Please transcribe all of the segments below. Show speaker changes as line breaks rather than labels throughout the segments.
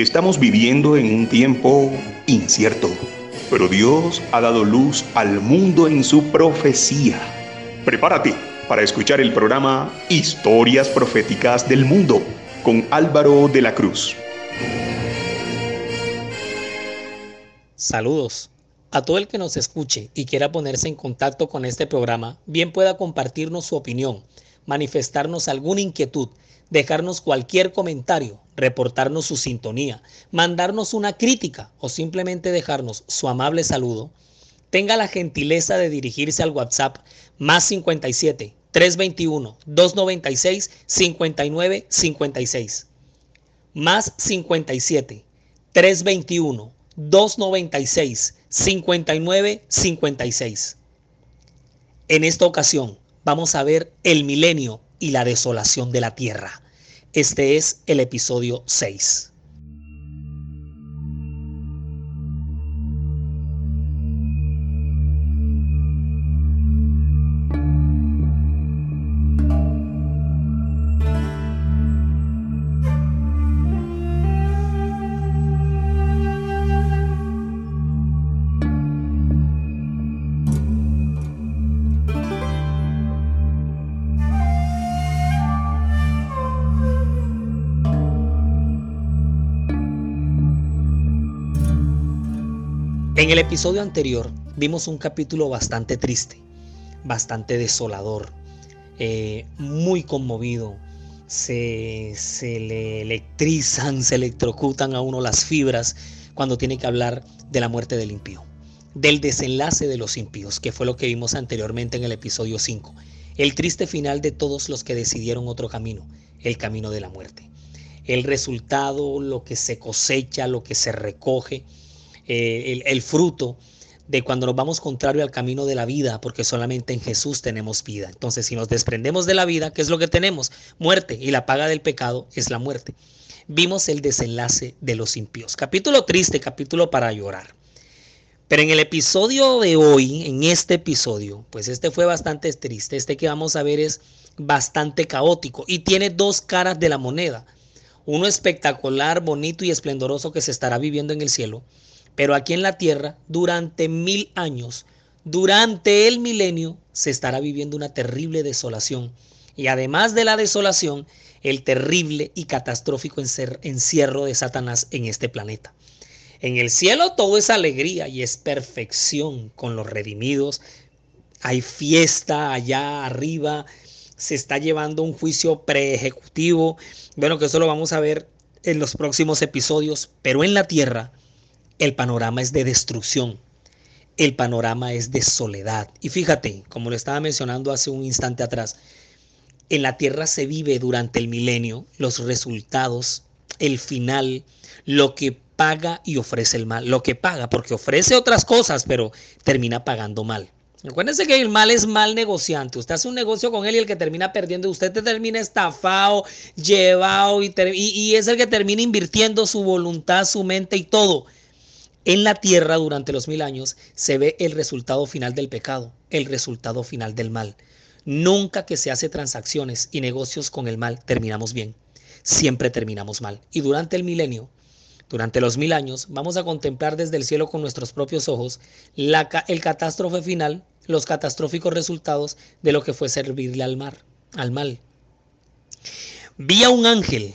Estamos viviendo en un tiempo incierto, pero Dios ha dado luz al mundo en su profecía. Prepárate para escuchar el programa Historias Proféticas del Mundo con Álvaro de la Cruz.
Saludos. A todo el que nos escuche y quiera ponerse en contacto con este programa, bien pueda compartirnos su opinión, manifestarnos alguna inquietud, dejarnos cualquier comentario, reportarnos su sintonía, mandarnos una crítica o simplemente dejarnos su amable saludo, tenga la gentileza de dirigirse al WhatsApp más 57 321 296 59 56. Más 57 321 296 59 56. En esta ocasión vamos a ver el milenio y la desolación de la tierra. Este es el episodio 6. En el episodio anterior vimos un capítulo bastante triste, bastante desolador, eh, muy conmovido. Se, se le electrizan, se electrocutan a uno las fibras cuando tiene que hablar de la muerte del impío, del desenlace de los impíos, que fue lo que vimos anteriormente en el episodio 5. El triste final de todos los que decidieron otro camino, el camino de la muerte. El resultado, lo que se cosecha, lo que se recoge, eh, el, fruto de cuando nos vamos contrario al camino de la vida, porque solamente en Jesús tenemos vida. Entonces, si nos desprendemos de la vida, ¿qué es lo que tenemos? Muerte, y la paga del pecado es la muerte. Vimos el desenlace de los impíos. Capítulo triste, capítulo para llorar. Pero en el episodio de hoy, en este episodio, pues este fue bastante triste. Este que vamos a ver es bastante caótico y tiene dos caras de la moneda. Uno espectacular, bonito y esplendoroso que se estará viviendo en el cielo pero aquí en la tierra, durante mil años, durante el milenio, se estará viviendo una terrible desolación. Y además de la desolación, el terrible y catastrófico encierro de Satanás en este planeta. En el cielo todo es alegría y es perfección con los redimidos. Hay fiesta allá arriba. Se está llevando un juicio preejecutivo. Bueno, que eso lo vamos a ver en los próximos episodios. Pero en la tierra el panorama es de destrucción, el panorama es de soledad. Y fíjate, como lo estaba mencionando hace un instante atrás, en la tierra se vive durante el milenio los resultados, el final, lo que paga y ofrece el mal. Lo que paga, porque ofrece otras cosas, pero termina pagando mal. Acuérdense que el mal es mal negociante. Usted hace un negocio con él y el que termina perdiendo, usted te termina estafado, llevado y, y es el que termina invirtiendo su voluntad, su mente y todo en la tierra durante los mil años se ve el resultado final del pecado, el resultado final del mal. Nunca que se hace transacciones y negocios con el mal terminamos bien. Siempre terminamos mal. Y durante el milenio, durante los mil años, vamos a contemplar desde el cielo con nuestros propios ojos la, el catástrofe final, los catastróficos resultados de lo que fue servirle al mar, al mal. Vi a un ángel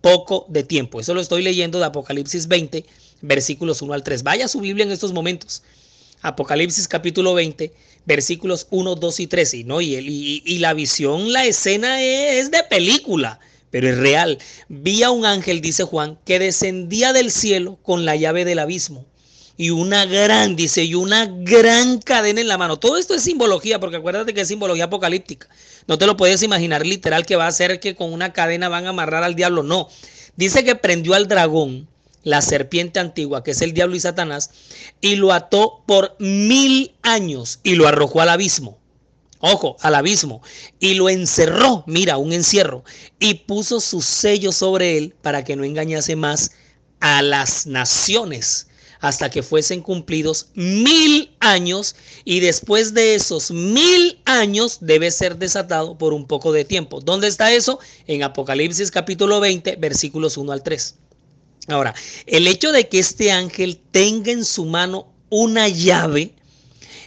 poco de tiempo. Eso lo estoy leyendo de Apocalipsis 20, versículos 1 al 3. Vaya su Biblia en estos momentos. Apocalipsis capítulo 20, versículos 1, 2 y 13. ¿no? Y, y, y la visión, la escena es de película, pero es real. Vi a un ángel, dice Juan, que descendía del cielo con la llave del abismo. Y una gran, dice, y una gran cadena en la mano. Todo esto es simbología, porque acuérdate que es simbología apocalíptica. No te lo puedes imaginar literal que va a ser que con una cadena van a amarrar al diablo. No. Dice que prendió al dragón la serpiente antigua, que es el diablo y Satanás, y lo ató por mil años y lo arrojó al abismo. Ojo, al abismo. Y lo encerró, mira, un encierro, y puso su sello sobre él para que no engañase más a las naciones hasta que fuesen cumplidos mil años y después de esos mil años debe ser desatado por un poco de tiempo. ¿Dónde está eso? En Apocalipsis capítulo 20 versículos 1 al 3. Ahora, el hecho de que este ángel tenga en su mano una llave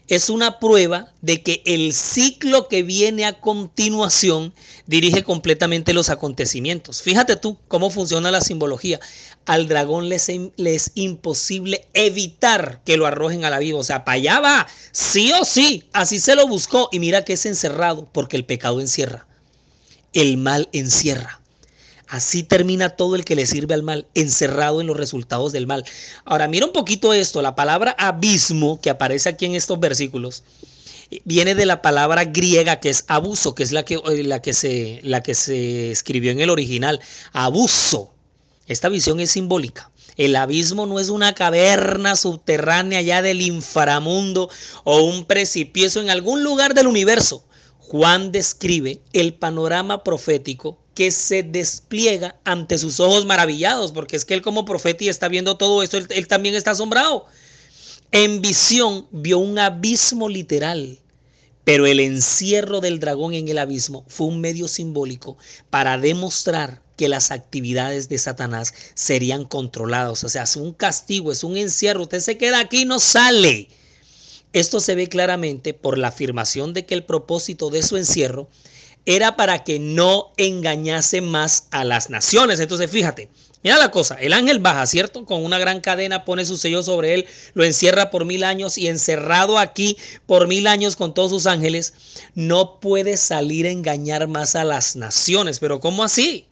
es una prueba de que el ciclo que viene a continuación dirige completamente los acontecimientos. Fíjate tú cómo funciona la simbología. Al dragón le es, imposible evitar que lo arrojen a la vida. O sea, para allá va, sí o sí. Así se lo buscó. Y mira que es encerrado porque el pecado encierra. El mal encierra. Así termina todo el que le sirve al mal, encerrado en los resultados del mal. Ahora, mira un poquito esto, la palabra abismo que aparece aquí en estos versículos viene de la palabra griega que es abuso, que es la que, eh, la que, se, la que se escribió en el original. Abuso. Esta visión es simbólica. El abismo no es una caverna subterránea allá del inframundo o un precipicio en algún lugar del universo. Juan describe el panorama profético que se despliega ante sus ojos maravillados, porque es que él como profeta y está viendo todo esto, él, también está asombrado. En visión vio un abismo literal, pero el encierro del dragón en el abismo fue un medio simbólico para demostrar que las actividades de Satanás serían controladas. O sea, es un castigo, es un encierro. Usted se queda aquí y no sale. Esto se ve claramente por la afirmación de que el propósito de su encierro era para que no engañase más a las naciones. Entonces, fíjate, mira la cosa, el ángel baja, ¿cierto? Con una gran cadena pone su sello sobre él, lo encierra por mil años y encerrado aquí por mil años con todos sus ángeles, no puede salir a engañar más a las naciones. Pero ¿cómo así?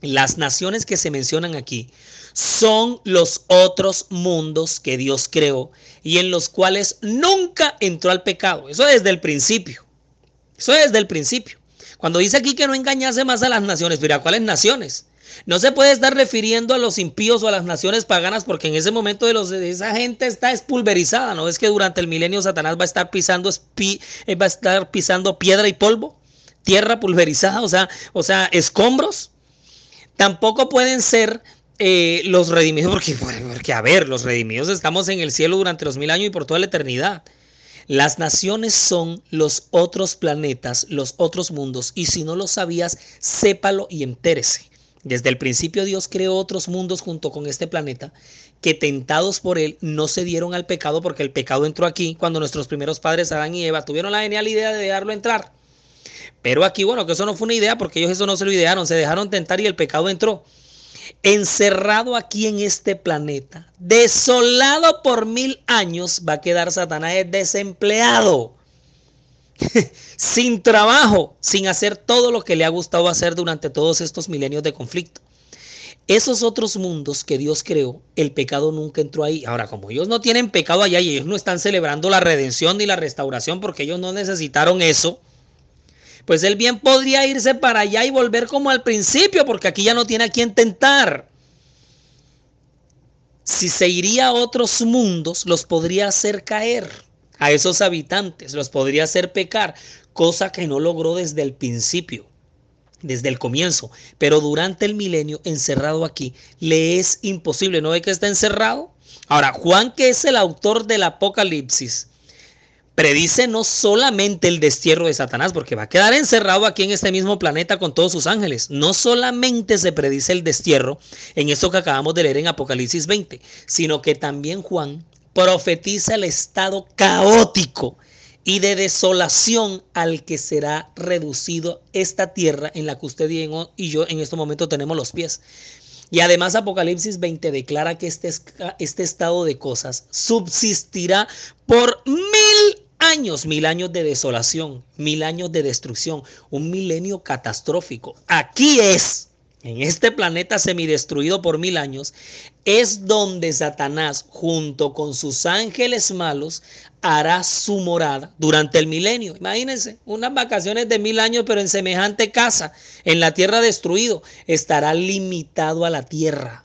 Las naciones que se mencionan aquí son los otros mundos que Dios creó y en los cuales nunca entró al pecado. Eso desde el principio. Eso desde el principio. Cuando dice aquí que no engañase más a las naciones, mira, ¿cuáles naciones? No se puede estar refiriendo a los impíos o a las naciones paganas porque en ese momento de, esa gente está espulverizada. ¿No es que durante el milenio Satanás va a estar pisando, eh, va a estar pisando piedra y polvo? Tierra pulverizada, o sea, o sea, escombros. Tampoco pueden ser eh, los redimidos, porque, porque, a ver, los redimidos estamos en el cielo durante los mil años y por toda la eternidad. Las naciones son los otros planetas, los otros mundos, y si no lo sabías, sépalo y entérese. Desde el principio Dios creó otros mundos junto con este planeta que tentados por él no se dieron al pecado porque el pecado entró aquí cuando nuestros primeros padres Adán y Eva tuvieron la genial idea de dejarlo entrar. Pero aquí, bueno, que eso no fue una idea porque ellos eso no se lo idearon, se dejaron tentar y el pecado entró encerrado aquí en este planeta, desolado por mil años, va a quedar Satanás desempleado, sin trabajo, sin hacer todo lo que le ha gustado hacer durante todos estos milenios de conflicto. Esos otros mundos que Dios creó, el pecado nunca entró ahí. Ahora, como ellos no tienen pecado allá y ellos no están celebrando la redención ni la restauración porque ellos no necesitaron eso, pues él bien podría irse para allá y volver como al principio, porque aquí ya no tiene a quien tentar. Si se iría a otros mundos, los podría hacer caer a esos habitantes, los podría hacer pecar, cosa que no logró desde el principio, desde el comienzo. Pero durante el milenio, encerrado aquí, le es imposible. ¿No ve que está encerrado? Ahora, Juan, que es el autor del Apocalipsis, predice no solamente el destierro de Satanás, porque va a quedar encerrado aquí en este mismo planeta con todos sus ángeles. No solamente se predice el destierro en esto que acabamos de leer en Apocalipsis 20, sino que también Juan profetiza el estado caótico y de desolación al que será reducido esta tierra en la que usted y yo en este momento tenemos los pies. Y además Apocalipsis 20 declara que este, este estado de cosas subsistirá por mil años, mil años de desolación, mil años de destrucción, un milenio catastrófico. Aquí es, en este planeta semidestruido por mil años, es donde Satanás, junto con sus ángeles malos, hará su morada durante el milenio. Imagínense, unas vacaciones de mil años, pero en semejante casa, en la tierra destruido, estará limitado a la tierra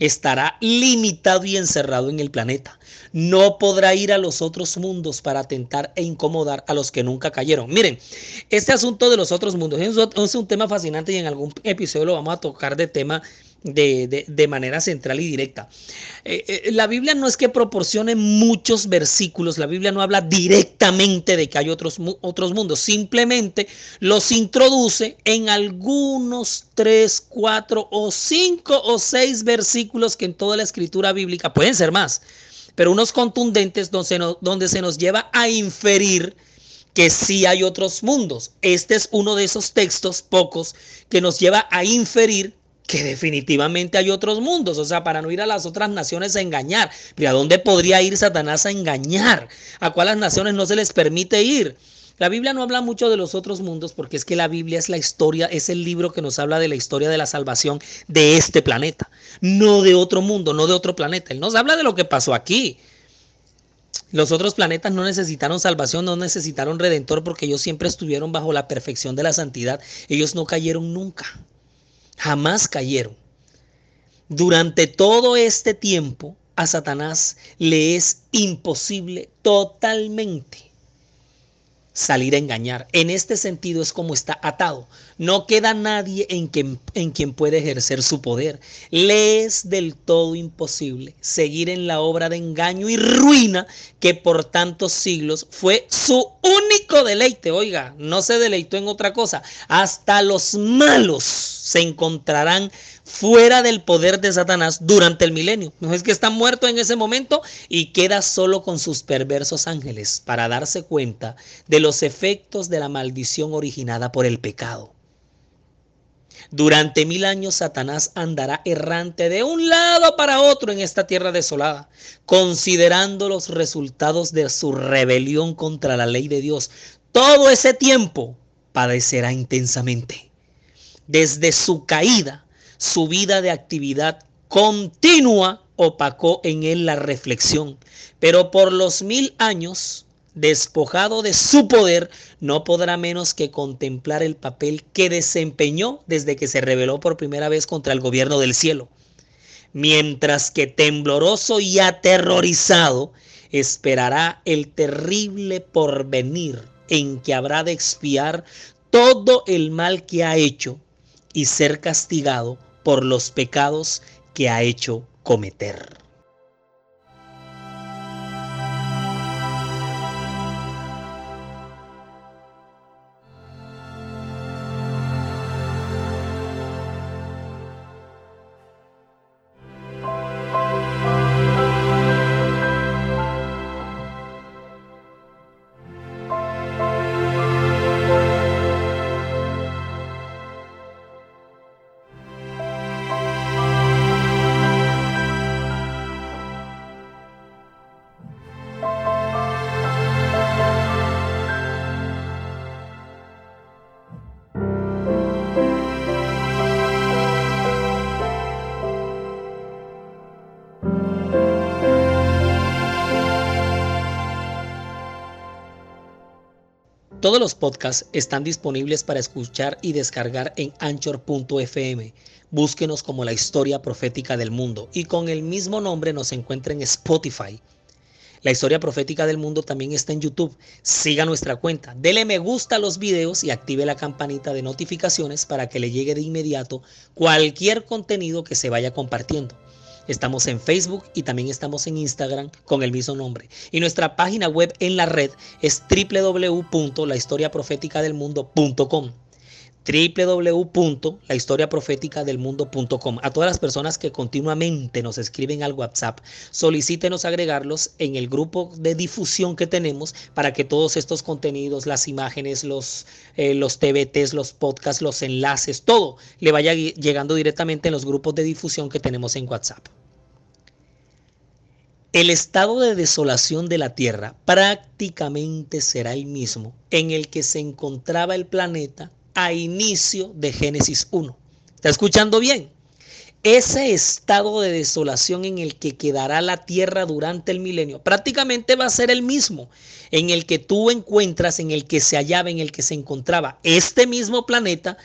estará limitado y encerrado en el planeta. No podrá ir a los otros mundos para tentar e incomodar a los que nunca cayeron. Miren, este asunto de los otros mundos es un tema fascinante y en algún episodio lo vamos a tocar de tema de, manera central y directa. Eh, eh, la Biblia no es que proporcione muchos versículos, la Biblia no habla directamente de que hay otros, otros mundos, simplemente los introduce en algunos tres, cuatro o cinco o seis versículos que en toda la escritura bíblica, pueden ser más, pero unos contundentes donde, donde se nos lleva a inferir que sí hay otros mundos. Este es uno de esos textos, pocos, que nos lleva a inferir que definitivamente hay otros mundos, o sea, para no ir a las otras naciones a engañar. ¿Pero a dónde podría ir Satanás a engañar? ¿A cuáles naciones no se les permite ir? La Biblia no habla mucho de los otros mundos porque es que la Biblia es la historia, es el libro que nos habla de la historia de la salvación de este planeta, no de otro mundo, no de otro planeta. Él nos habla de lo que pasó aquí. Los otros planetas no necesitaron salvación, no necesitaron redentor porque ellos siempre estuvieron bajo la perfección de la santidad. Ellos no cayeron nunca jamás cayeron. Durante todo este tiempo a Satanás le es imposible totalmente salir a engañar. En este sentido es como está atado. No queda nadie en quien, en quien puede ejercer su poder. Le es del todo imposible seguir en la obra de engaño y ruina que por tantos siglos fue su único deleite. Oiga, no se deleitó en otra cosa. Hasta los malos se encontrarán fuera del poder de Satanás durante el milenio. No es que está muerto en ese momento y queda solo con sus perversos ángeles para darse cuenta de los efectos de la maldición originada por el pecado. Durante mil años Satanás andará errante de un lado para otro en esta tierra desolada, considerando los resultados de su rebelión contra la ley de Dios. Todo ese tiempo padecerá intensamente. Desde su caída su vida de actividad continua opacó en él la reflexión, pero por los mil años, despojado de su poder, no podrá menos que contemplar el papel que desempeñó desde que se rebeló por primera vez contra el gobierno del cielo. Mientras que tembloroso y aterrorizado, esperará el terrible porvenir en que habrá de expiar todo el mal que ha hecho y ser castigado por los pecados que ha hecho cometer. Todos los podcasts están disponibles para escuchar y descargar en anchor.fm. Búsquenos como la historia profética del mundo y con el mismo nombre nos encuentra en Spotify. La historia profética del mundo también está en YouTube. Siga nuestra cuenta, dele me gusta a los videos y active la campanita de notificaciones para que le llegue de inmediato cualquier contenido que se vaya compartiendo. Estamos en Facebook y también estamos en Instagram con el mismo nombre. Y nuestra página web en la red es www.lahistoriaprofeticadelmundo.com www.lahistoriaprofeticadelmundo.com A todas las personas que continuamente nos escriben al WhatsApp, solicítenos agregarlos en el grupo de difusión que tenemos para que todos estos contenidos, las imágenes, los, eh, los TBTs, los podcasts, los enlaces, todo le vaya llegando directamente en los grupos de difusión que tenemos en WhatsApp. El estado de desolación de la Tierra prácticamente será el mismo en el que se encontraba el planeta a inicio de Génesis 1. ¿Está escuchando bien? Ese estado de desolación en el que quedará la Tierra durante el milenio prácticamente va a ser el mismo en el que tú encuentras, en el que se hallaba, en el que se encontraba este mismo planeta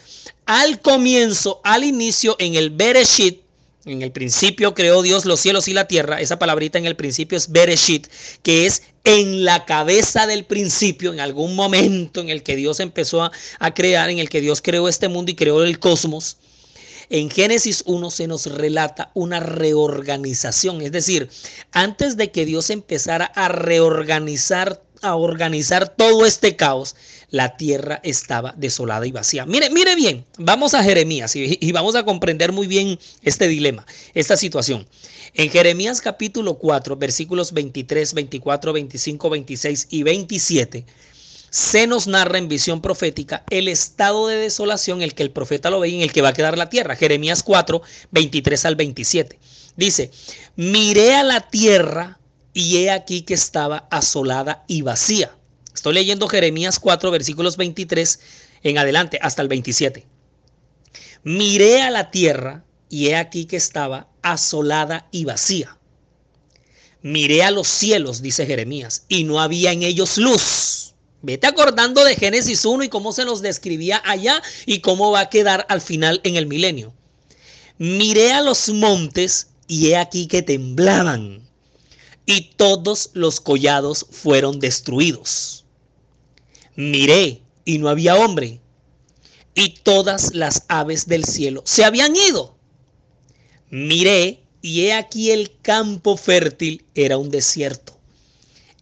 al comienzo, al inicio, en el Bereshit, En el principio creó Dios los cielos y la tierra. Esa palabrita en el principio es Bereshit, que es en la cabeza del principio, en algún momento en el que Dios empezó a, crear, en el que Dios creó este mundo y creó el cosmos. En Génesis 1 se nos relata una reorganización, es decir, antes de que Dios empezara a reorganizar, a organizar todo este caos, la tierra estaba desolada y vacía. Mire, mire bien, vamos a Jeremías y, vamos a comprender muy bien este dilema, esta situación. En Jeremías capítulo 4, versículos 23, 24, 25, 26 y 27 se nos narra en visión profética el estado de desolación, el que el profeta lo ve y en el que va a quedar la tierra. Jeremías 4, 23 al 27. Dice, miré a la tierra y he aquí que estaba asolada y vacía. Estoy leyendo Jeremías 4, versículos 23 en adelante hasta el 27. Miré a la tierra y he aquí que estaba asolada y vacía. Miré a los cielos, dice Jeremías, y no había en ellos luz Vete acordando de Génesis 1 y cómo se nos describía allá y cómo va a quedar al final en el milenio. Miré a los montes y he aquí que temblaban y todos los collados fueron destruidos. Miré y no había hombre y todas las aves del cielo se habían ido. Miré y he aquí el campo fértil era un desierto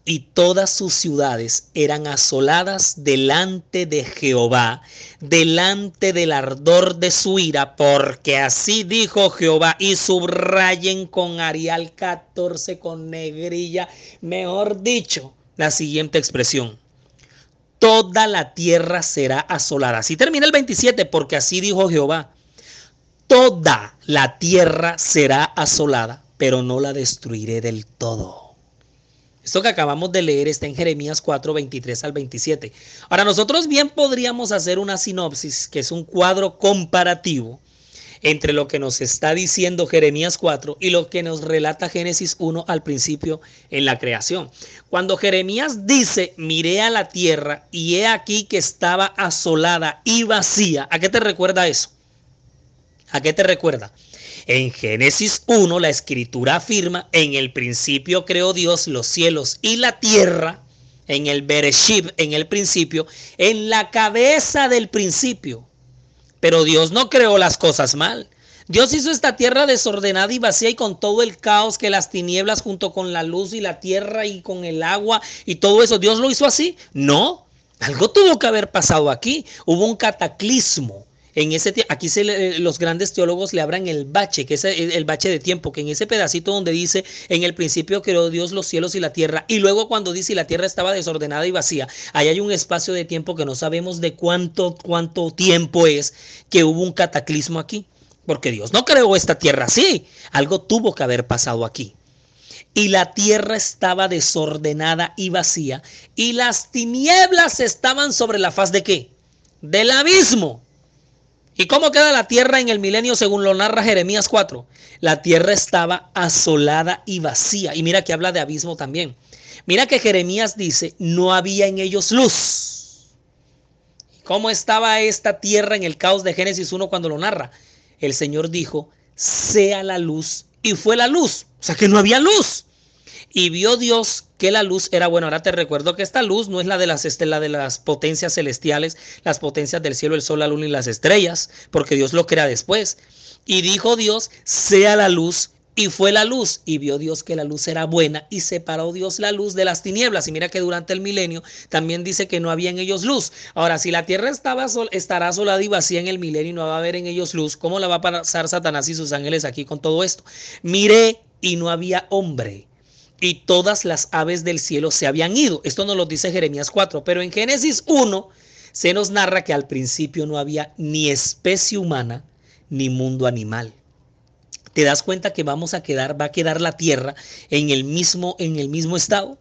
y todas sus ciudades eran asoladas delante de Jehová, delante del ardor de su ira, porque así dijo Jehová, y subrayen con Arial 14 con negrilla, mejor dicho, la siguiente expresión. Toda la tierra será asolada. Así termina el 27, porque así dijo Jehová. Toda la tierra será asolada, pero no la destruiré del todo. Esto que acabamos de leer está en Jeremías 4, 23 al 27. Ahora, nosotros bien podríamos hacer una sinopsis, que es un cuadro comparativo entre lo que nos está diciendo Jeremías 4 y lo que nos relata Génesis 1 al principio en la creación. Cuando Jeremías dice, miré a la tierra y he aquí que estaba asolada y vacía, ¿a qué te recuerda eso? ¿A qué te recuerda? En Génesis 1 la escritura afirma, en el principio creó Dios los cielos y la tierra, en el Bereshit, en el principio, en la cabeza del principio. Pero Dios no creó las cosas mal. Dios hizo esta tierra desordenada y vacía y con todo el caos que las tinieblas junto con la luz y la tierra y con el agua y todo eso. ¿Dios lo hizo así? No. Algo tuvo que haber pasado aquí. Hubo un cataclismo en ese aquí se los grandes teólogos le abran el bache, que es el, bache de tiempo, que en ese pedacito donde dice, en el principio creó Dios los cielos y la tierra, y luego cuando dice, la tierra estaba desordenada y vacía, ahí hay un espacio de tiempo que no sabemos de cuánto, cuánto tiempo es que hubo un cataclismo aquí, porque Dios no creó esta tierra así, algo tuvo que haber pasado aquí. Y la tierra estaba desordenada y vacía, y las tinieblas estaban sobre la faz de qué? Del abismo. ¿Y cómo queda la tierra en el milenio según lo narra Jeremías 4? La tierra estaba asolada y vacía. Y mira que habla de abismo también. Mira que Jeremías dice, no había en ellos luz. ¿Cómo estaba esta tierra en el caos de Génesis 1 cuando lo narra? El Señor dijo, sea la luz. Y fue la luz. O sea que no había luz. Y vio Dios que la luz era buena. Ahora te recuerdo que esta luz no es la de las estelas de las potencias celestiales, las potencias del cielo, el sol, la luna y las estrellas, porque Dios lo crea después. Y dijo Dios, sea la luz, y fue la luz, y vio Dios que la luz era buena, y separó Dios la luz de las tinieblas. Y mira que durante el milenio también dice que no había en ellos luz. Ahora, si la tierra estaba sol, estará solada y vacía en el milenio y no va a haber en ellos luz, ¿cómo la va a pasar Satanás y sus ángeles aquí con todo esto? Miré y no había hombre y todas las aves del cielo se habían ido. Esto nos lo dice Jeremías 4, pero en Génesis 1 se nos narra que al principio no había ni especie humana ni mundo animal. ¿Te das cuenta que vamos a quedar, va a quedar la tierra en el mismo, en el mismo estado?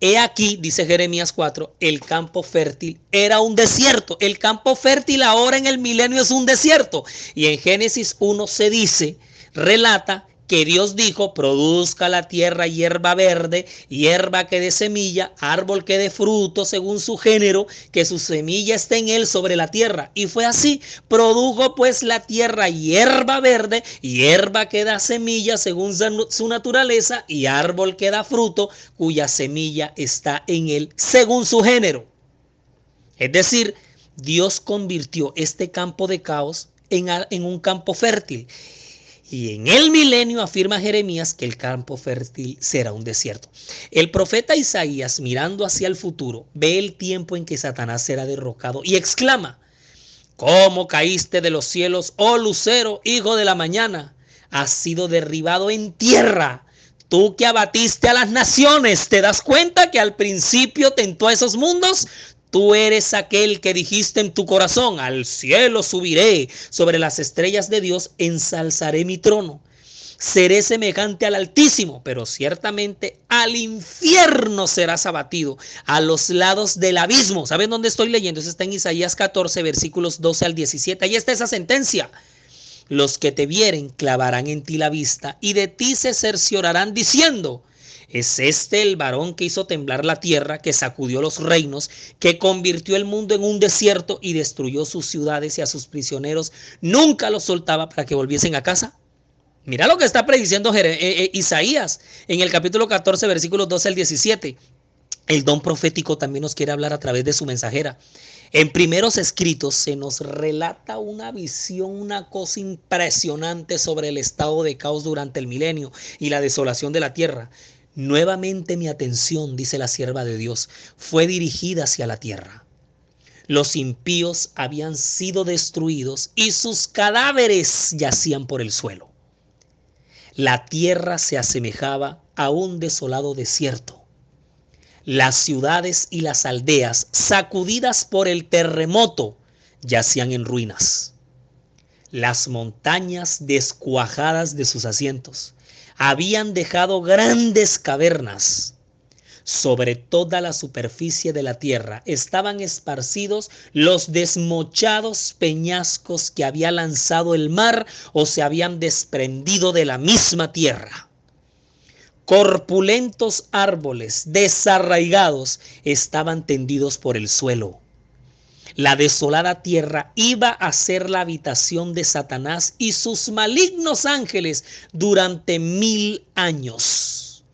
He aquí, dice Jeremías 4, el campo fértil era un desierto. El campo fértil ahora en el milenio es un desierto. Y en Génesis 1 se dice, relata que Dios dijo, produzca la tierra hierba verde, hierba que dé semilla, árbol que dé fruto según su género, que su semilla esté en él sobre la tierra. Y fue así, produjo pues la tierra hierba verde, hierba que da semilla según su naturaleza, y árbol que da fruto, cuya semilla está en él según su género. Es decir, Dios convirtió este campo de caos en, en un campo fértil. Y en el milenio afirma Jeremías que el campo fértil será un desierto. El profeta Isaías, mirando hacia el futuro, ve el tiempo en que Satanás será derrocado y exclama, ¿Cómo caíste de los cielos, oh lucero, hijo de la mañana? Has sido derribado en tierra. Tú que abatiste a las naciones, ¿te das cuenta que al principio tentó a esos mundos? Tú eres aquel que dijiste en tu corazón, al cielo subiré, sobre las estrellas de Dios ensalzaré mi trono. Seré semejante al Altísimo, pero ciertamente al infierno serás abatido, a los lados del abismo. ¿Saben dónde estoy leyendo? Eso está en Isaías 14, versículos 12 al 17. Ahí está esa sentencia. Los que te vieren clavarán en ti la vista y de ti se cerciorarán diciendo, es este el varón que hizo temblar la tierra, que sacudió los reinos, que convirtió el mundo en un desierto y destruyó sus ciudades y a sus prisioneros. Nunca los soltaba para que volviesen a casa. Mira lo que está prediciendo eh, eh, Isaías en el capítulo 14, versículos 12 al 17. El don profético también nos quiere hablar a través de su mensajera. En primeros escritos se nos relata una visión, una cosa impresionante sobre el estado de caos durante el milenio y la desolación de la tierra. Nuevamente mi atención, dice la sierva de Dios, fue dirigida hacia la tierra. Los impíos habían sido destruidos y sus cadáveres yacían por el suelo. La tierra se asemejaba a un desolado desierto. Las ciudades y las aldeas, sacudidas por el terremoto, yacían en ruinas. Las montañas descuajadas de sus asientos habían dejado grandes cavernas. Sobre toda la superficie de la tierra estaban esparcidos los desmochados peñascos que había lanzado el mar o se habían desprendido de la misma tierra. Corpulentos árboles desarraigados estaban tendidos por el suelo. La desolada tierra iba a ser la habitación de Satanás y sus malignos ángeles durante mil años.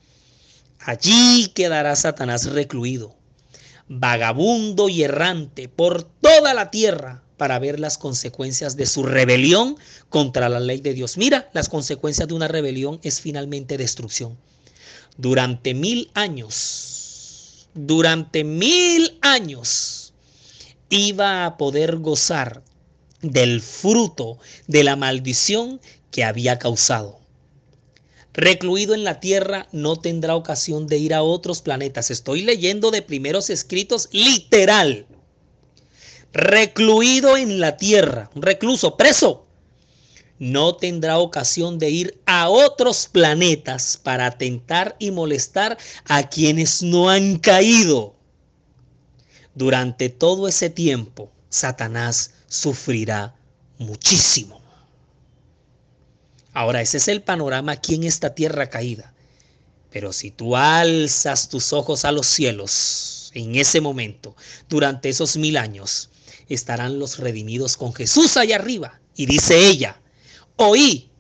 Allí quedará Satanás recluido, vagabundo y errante por toda la tierra para ver las consecuencias de su rebelión contra la ley de Dios. Mira, las consecuencias de una rebelión es finalmente destrucción. Durante mil años, durante mil años, iba a poder gozar del fruto de la maldición que había causado. Recluido en la tierra no tendrá ocasión de ir a otros planetas. Estoy leyendo de primeros escritos literal. Recluido en la tierra, recluso preso, no tendrá ocasión de ir a otros planetas para atentar y molestar a quienes no han caído. Durante todo ese tiempo, Satanás sufrirá muchísimo. Ahora, ese es el panorama aquí en esta tierra caída. Pero si tú alzas tus ojos a los cielos, en ese momento, durante esos mil años, estarán los redimidos con Jesús allá arriba. Y dice ella, oí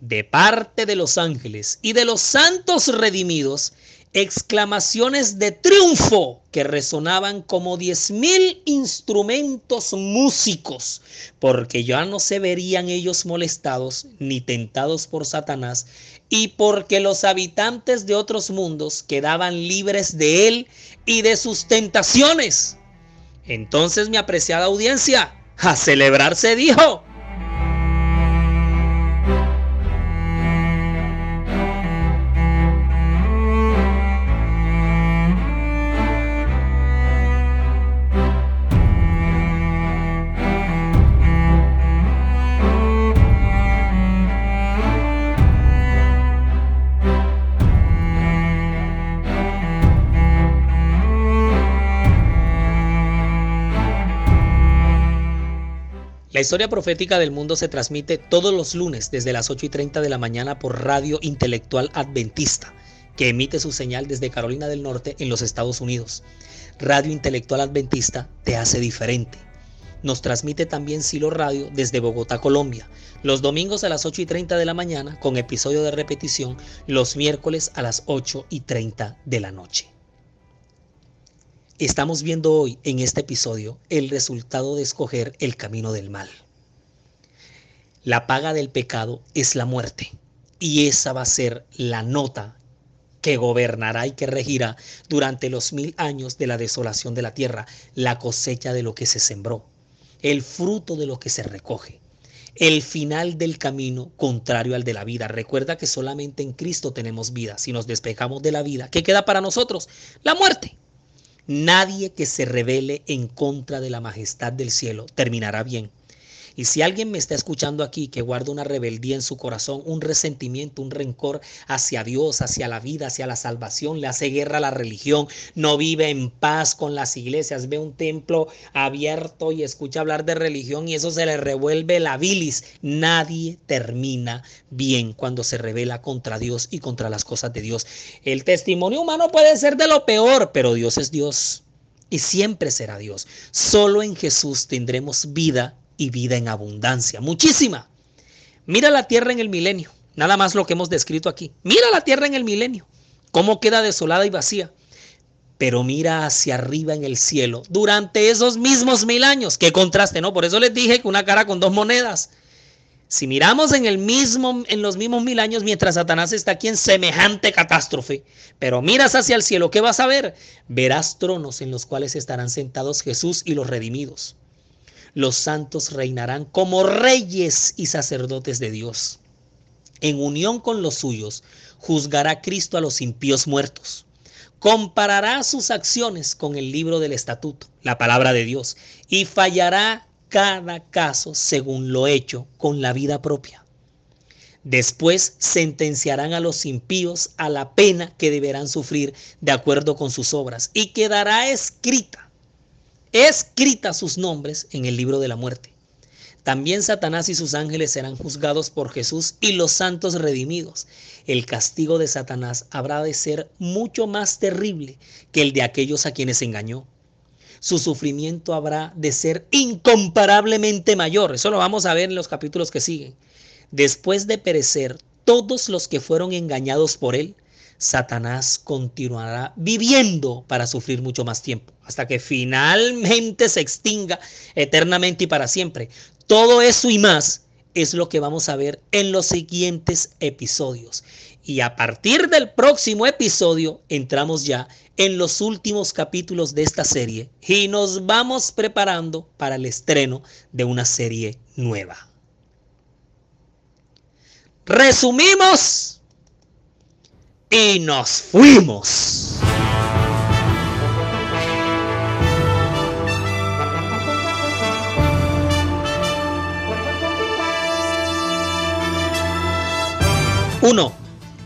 de parte de los ángeles y de los santos redimidos exclamaciones de triunfo que resonaban como diez mil instrumentos músicos, porque ya no se verían ellos molestados ni tentados por Satanás, y porque los habitantes de otros mundos quedaban libres de él y de sus tentaciones. Entonces, mi apreciada audiencia, a celebrar se dijo. Historia profética del mundo se transmite todos los lunes desde las 8 y 30 de la mañana por Radio Intelectual Adventista, que emite su señal desde Carolina del Norte en los Estados Unidos. Radio Intelectual Adventista te hace diferente. Nos transmite también Silo Radio desde Bogotá, Colombia, los domingos a las 8 y 30 de la mañana con episodio de repetición los miércoles a las 8 y 30 de la noche. Estamos viendo hoy en este episodio el resultado de escoger el camino del mal. La paga del pecado es la muerte y esa va a ser la nota que gobernará y que regirá durante los mil años de la desolación de la tierra, la cosecha de lo que se sembró, el fruto de lo que se recoge, el final del camino contrario al de la vida. Recuerda que solamente en Cristo tenemos vida. Si nos despejamos de la vida, ¿qué queda para nosotros? La muerte. Nadie que se revele en contra de la majestad del cielo terminará bien. Y si alguien me está escuchando aquí que guarda una rebeldía en su corazón, un resentimiento, un rencor hacia Dios, hacia la vida, hacia la salvación, le hace guerra a la religión, no vive en paz con las iglesias, ve un templo abierto y escucha hablar de religión y eso se le revuelve la bilis. Nadie termina bien cuando se revela contra Dios y contra las cosas de Dios. El testimonio humano puede ser de lo peor, pero Dios es Dios y siempre será Dios. Solo en Jesús tendremos vida y vida en abundancia, muchísima. Mira la tierra en el milenio, nada más lo que hemos descrito aquí. Mira la tierra en el milenio, cómo queda desolada y vacía. Pero mira hacia arriba en el cielo durante esos mismos mil años. Qué contraste, ¿no? Por eso les dije que una cara con dos monedas. Si miramos en el mismo, en los mismos mil años, mientras Satanás está aquí en semejante catástrofe, pero miras hacia el cielo, ¿qué vas a ver? Verás tronos en los cuales estarán sentados Jesús y los redimidos los santos reinarán como reyes y sacerdotes de Dios. En unión con los suyos, juzgará Cristo a los impíos muertos. Comparará sus acciones con el libro del estatuto, la palabra de Dios, y fallará cada caso según lo hecho con la vida propia. Después sentenciarán a los impíos a la pena que deberán sufrir de acuerdo con sus obras y quedará escrita escrita sus nombres en el libro de la muerte. También Satanás y sus ángeles serán juzgados por Jesús y los santos redimidos. El castigo de Satanás habrá de ser mucho más terrible que el de aquellos a quienes engañó. Su sufrimiento habrá de ser incomparablemente mayor. Eso lo vamos a ver en los capítulos que siguen. Después de perecer todos los que fueron engañados por él, Satanás continuará viviendo para sufrir mucho más tiempo, hasta que finalmente se extinga eternamente y para siempre. Todo eso y más es lo que vamos a ver en los siguientes episodios. Y a partir del próximo episodio entramos ya en los últimos capítulos de esta serie y nos vamos preparando para el estreno de una serie nueva. Resumimos y nos fuimos. Uno,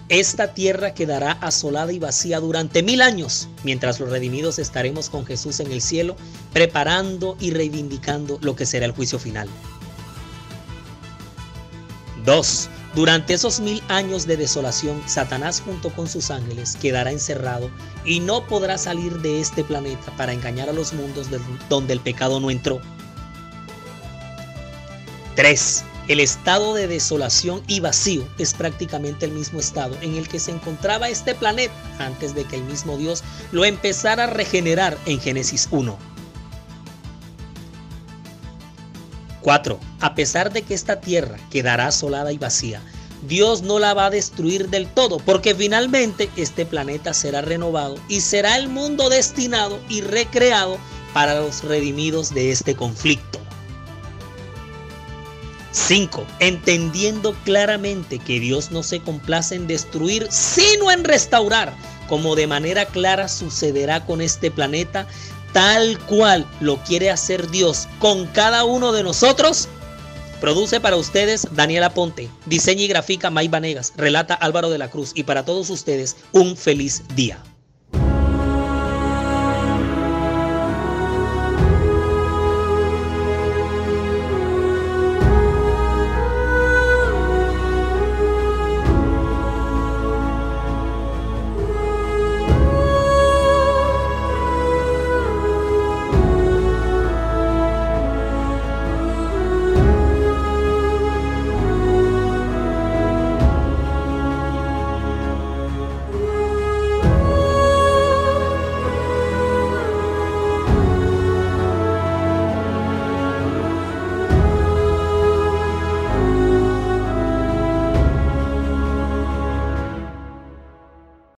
esta tierra quedará asolada y vacía durante mil años, mientras los redimidos estaremos con Jesús en el cielo, preparando y reivindicando lo que será el juicio final. Dos, durante esos mil años de desolación, Satanás junto con sus ángeles quedará encerrado y no podrá salir de este planeta para engañar a los mundos donde el pecado no entró. 3. El estado de desolación y vacío es prácticamente el mismo estado en el que se encontraba este planeta antes de que el mismo Dios lo empezara a regenerar en Génesis 1. 4. A pesar de que esta tierra quedará asolada y vacía, Dios no la va a destruir del todo, porque finalmente este planeta será renovado y será el mundo destinado y recreado para los redimidos de este conflicto. 5. Entendiendo claramente que Dios no se complace en destruir, sino en restaurar, como de manera clara sucederá con este planeta, tal cual lo quiere hacer Dios con cada uno de nosotros. Produce para ustedes Daniela Ponte, diseña y grafica May Vanegas, relata Álvaro de la Cruz y para todos ustedes un feliz día.